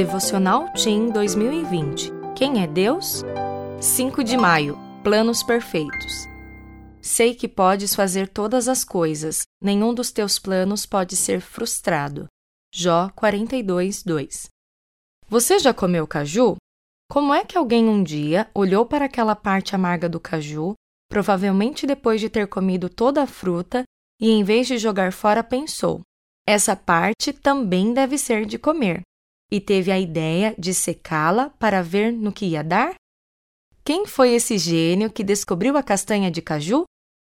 Devocional Team 2020. Quem é Deus? 5 de maio. Planos perfeitos. Sei que podes fazer todas as coisas, nenhum dos teus planos pode ser frustrado. Jó 42, 2. Você já comeu caju? Como é que alguém um dia olhou para aquela parte amarga do caju, provavelmente depois de ter comido toda a fruta, e em vez de jogar fora pensou: essa parte também deve ser de comer e teve a ideia de secá-la para ver no que ia dar? Quem foi esse gênio que descobriu a castanha de caju?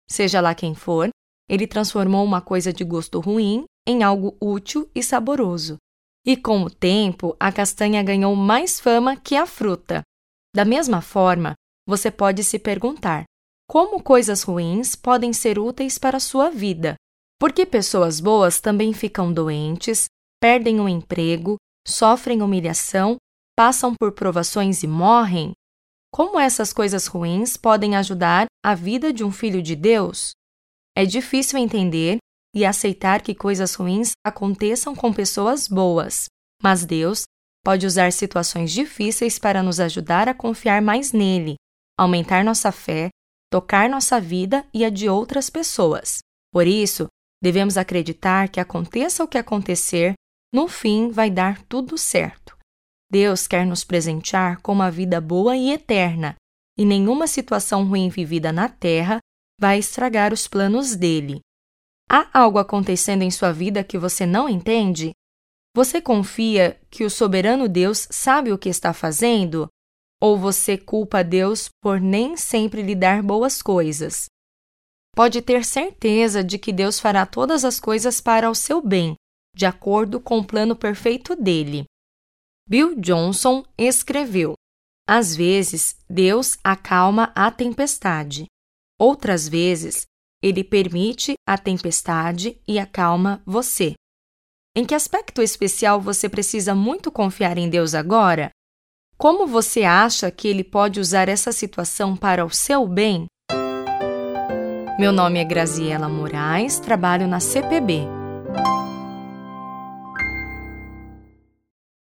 Seja lá quem for, ele transformou uma coisa de gosto ruim em algo útil e saboroso. E com o tempo, a castanha ganhou mais fama que a fruta. Da mesma forma, você pode se perguntar: como coisas ruins podem ser úteis para a sua vida? Porque pessoas boas também ficam doentes, perdem o emprego, sofrem humilhação, passam por provações e morrem? Como essas coisas ruins podem ajudar a vida de um filho de Deus? É difícil entender e aceitar que coisas ruins aconteçam com pessoas boas, mas Deus pode usar situações difíceis para nos ajudar a confiar mais nele, aumentar nossa fé, tocar nossa vida e a de outras pessoas. Por isso, devemos acreditar que aconteça o que acontecer, no fim vai dar tudo certo. Deus quer nos presentear com uma vida boa e eterna, e nenhuma situação ruim vivida na terra vai estragar os planos dele. Há algo acontecendo em sua vida que você não entende? Você confia que o soberano Deus sabe o que está fazendo? Ou você culpa Deus por nem sempre lhe dar boas coisas? Pode ter certeza de que Deus fará todas as coisas para o seu bem, de acordo com o plano perfeito dele. Bill Johnson escreveu: Às vezes, Deus acalma a tempestade. Outras vezes, ele permite a tempestade e acalma você. Em que aspecto especial você precisa muito confiar em Deus agora? Como você acha que ele pode usar essa situação para o seu bem? Meu nome é Graziela Moraes, trabalho na CPB.